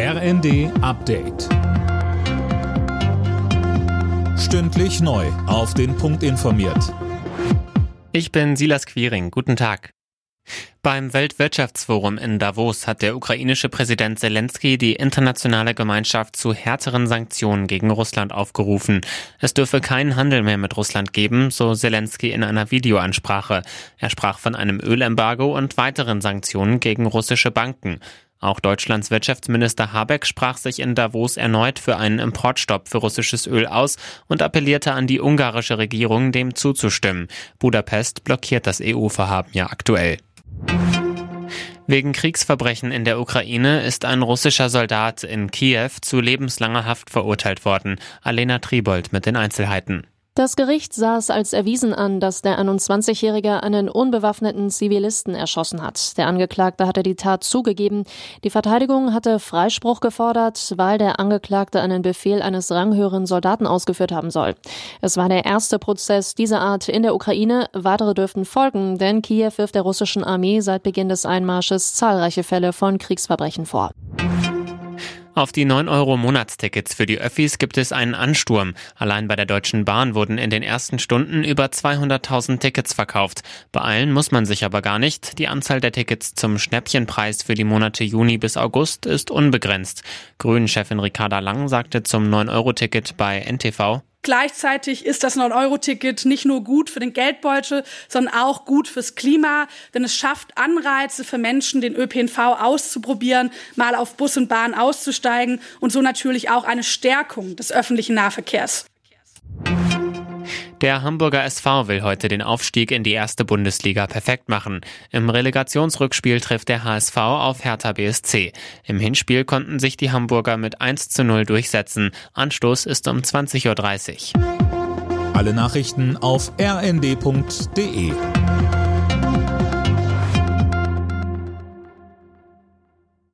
RND Update. Stündlich neu. Auf den Punkt informiert. Ich bin Silas Quiring. Guten Tag. Beim Weltwirtschaftsforum in Davos hat der ukrainische Präsident Zelensky die internationale Gemeinschaft zu härteren Sanktionen gegen Russland aufgerufen. Es dürfe keinen Handel mehr mit Russland geben, so Zelensky in einer Videoansprache. Er sprach von einem Ölembargo und weiteren Sanktionen gegen russische Banken. Auch Deutschlands Wirtschaftsminister Habeck sprach sich in Davos erneut für einen Importstopp für russisches Öl aus und appellierte an die ungarische Regierung, dem zuzustimmen. Budapest blockiert das EU-Vorhaben ja aktuell. Wegen Kriegsverbrechen in der Ukraine ist ein russischer Soldat in Kiew zu lebenslanger Haft verurteilt worden. Alena Tribold mit den Einzelheiten. Das Gericht sah es als erwiesen an, dass der 21-Jährige einen unbewaffneten Zivilisten erschossen hat. Der Angeklagte hatte die Tat zugegeben. Die Verteidigung hatte Freispruch gefordert, weil der Angeklagte einen Befehl eines ranghöheren Soldaten ausgeführt haben soll. Es war der erste Prozess dieser Art in der Ukraine. Weitere dürften folgen, denn Kiew wirft der russischen Armee seit Beginn des Einmarsches zahlreiche Fälle von Kriegsverbrechen vor. Auf die 9 Euro Monatstickets für die Öffis gibt es einen Ansturm. Allein bei der Deutschen Bahn wurden in den ersten Stunden über 200.000 Tickets verkauft. Beeilen muss man sich aber gar nicht. Die Anzahl der Tickets zum Schnäppchenpreis für die Monate Juni bis August ist unbegrenzt. Grünen-Chefin Ricarda Lang sagte zum 9-Euro-Ticket bei NTV, Gleichzeitig ist das 9-Euro-Ticket nicht nur gut für den Geldbeutel, sondern auch gut fürs Klima, denn es schafft Anreize für Menschen, den ÖPNV auszuprobieren, mal auf Bus und Bahn auszusteigen und so natürlich auch eine Stärkung des öffentlichen Nahverkehrs. Der Hamburger SV will heute den Aufstieg in die erste Bundesliga perfekt machen. Im Relegationsrückspiel trifft der HSV auf Hertha BSC. Im Hinspiel konnten sich die Hamburger mit 1 zu 0 durchsetzen. Anstoß ist um 20.30 Uhr. Alle Nachrichten auf rnd.de